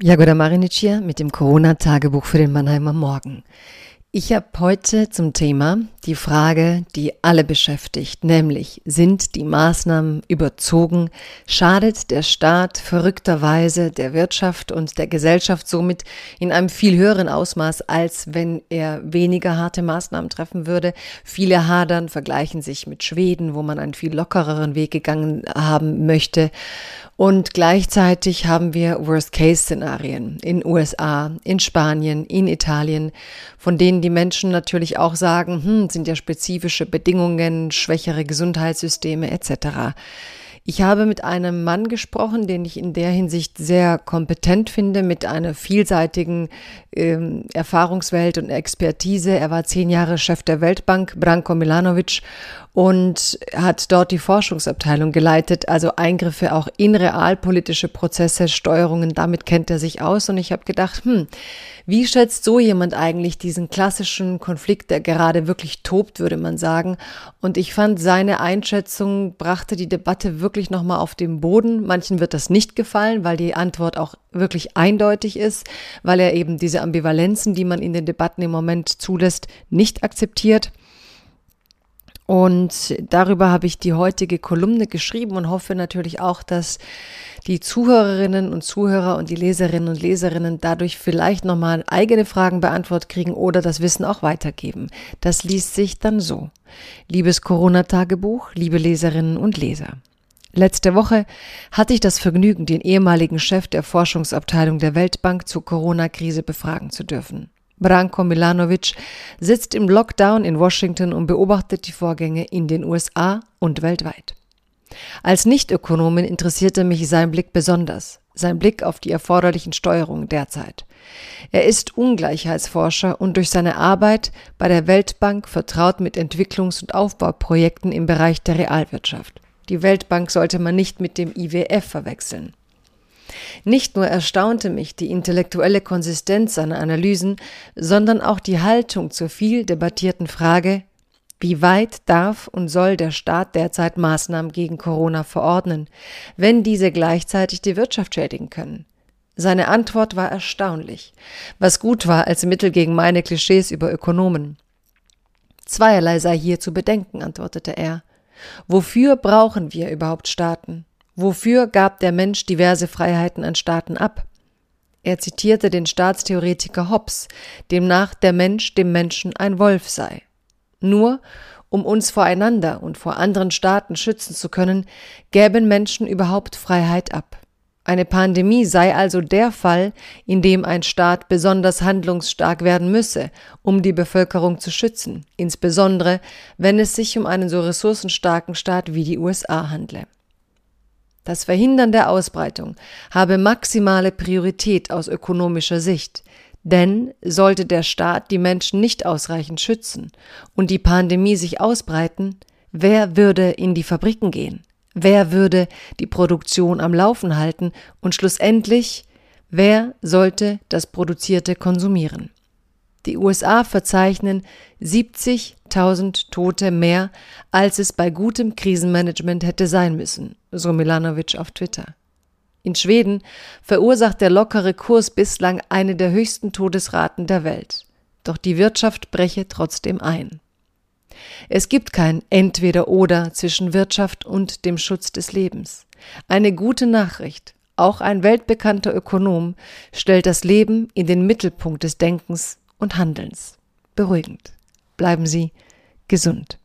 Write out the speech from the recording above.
Jagoda Marinic hier mit dem Corona-Tagebuch für den Mannheimer Morgen. Ich habe heute zum Thema die Frage, die alle beschäftigt, nämlich sind die Maßnahmen überzogen, schadet der Staat verrückterweise der Wirtschaft und der Gesellschaft somit in einem viel höheren Ausmaß, als wenn er weniger harte Maßnahmen treffen würde. Viele hadern, vergleichen sich mit Schweden, wo man einen viel lockereren Weg gegangen haben möchte. Und gleichzeitig haben wir Worst-Case-Szenarien in USA, in Spanien, in Italien, von denen die Menschen natürlich auch sagen, hm, sind ja spezifische Bedingungen, schwächere Gesundheitssysteme etc. Ich habe mit einem Mann gesprochen, den ich in der Hinsicht sehr kompetent finde, mit einer vielseitigen ähm, Erfahrungswelt und Expertise. Er war zehn Jahre Chef der Weltbank, Branko Milanovic, und hat dort die Forschungsabteilung geleitet, also Eingriffe auch in realpolitische Prozesse, Steuerungen, damit kennt er sich aus. Und ich habe gedacht, hm, wie schätzt so jemand eigentlich diesen klassischen Konflikt, der gerade wirklich tobt, würde man sagen. Und ich fand, seine Einschätzung brachte die Debatte wirklich nochmal auf den Boden. Manchen wird das nicht gefallen, weil die Antwort auch wirklich eindeutig ist, weil er eben diese Ambivalenzen, die man in den Debatten im Moment zulässt, nicht akzeptiert. Und darüber habe ich die heutige Kolumne geschrieben und hoffe natürlich auch, dass die Zuhörerinnen und Zuhörer und die Leserinnen und Leserinnen dadurch vielleicht nochmal eigene Fragen beantwortet kriegen oder das Wissen auch weitergeben. Das liest sich dann so. Liebes Corona-Tagebuch, liebe Leserinnen und Leser. Letzte Woche hatte ich das Vergnügen, den ehemaligen Chef der Forschungsabteilung der Weltbank zur Corona-Krise befragen zu dürfen. Branko Milanovic sitzt im Lockdown in Washington und beobachtet die Vorgänge in den USA und weltweit. Als Nichtökonomin interessierte mich sein Blick besonders, sein Blick auf die erforderlichen Steuerungen derzeit. Er ist Ungleichheitsforscher und durch seine Arbeit bei der Weltbank vertraut mit Entwicklungs- und Aufbauprojekten im Bereich der Realwirtschaft. Die Weltbank sollte man nicht mit dem IWF verwechseln. Nicht nur erstaunte mich die intellektuelle Konsistenz seiner Analysen, sondern auch die Haltung zur viel debattierten Frage, wie weit darf und soll der Staat derzeit Maßnahmen gegen Corona verordnen, wenn diese gleichzeitig die Wirtschaft schädigen können? Seine Antwort war erstaunlich, was gut war als Mittel gegen meine Klischees über Ökonomen. Zweierlei sei hier zu bedenken, antwortete er. Wofür brauchen wir überhaupt Staaten? Wofür gab der Mensch diverse Freiheiten an Staaten ab? Er zitierte den Staatstheoretiker Hobbes, demnach der Mensch dem Menschen ein Wolf sei. Nur um uns voreinander und vor anderen Staaten schützen zu können, gäben Menschen überhaupt Freiheit ab. Eine Pandemie sei also der Fall, in dem ein Staat besonders handlungsstark werden müsse, um die Bevölkerung zu schützen, insbesondere wenn es sich um einen so ressourcenstarken Staat wie die USA handle. Das Verhindern der Ausbreitung habe maximale Priorität aus ökonomischer Sicht, denn sollte der Staat die Menschen nicht ausreichend schützen und die Pandemie sich ausbreiten, wer würde in die Fabriken gehen? Wer würde die Produktion am Laufen halten und schlussendlich, wer sollte das Produzierte konsumieren? Die USA verzeichnen 70.000 Tote mehr, als es bei gutem Krisenmanagement hätte sein müssen, so Milanovic auf Twitter. In Schweden verursacht der lockere Kurs bislang eine der höchsten Todesraten der Welt. Doch die Wirtschaft breche trotzdem ein. Es gibt kein Entweder-Oder zwischen Wirtschaft und dem Schutz des Lebens. Eine gute Nachricht. Auch ein weltbekannter Ökonom stellt das Leben in den Mittelpunkt des Denkens und Handelns. Beruhigend. Bleiben Sie gesund.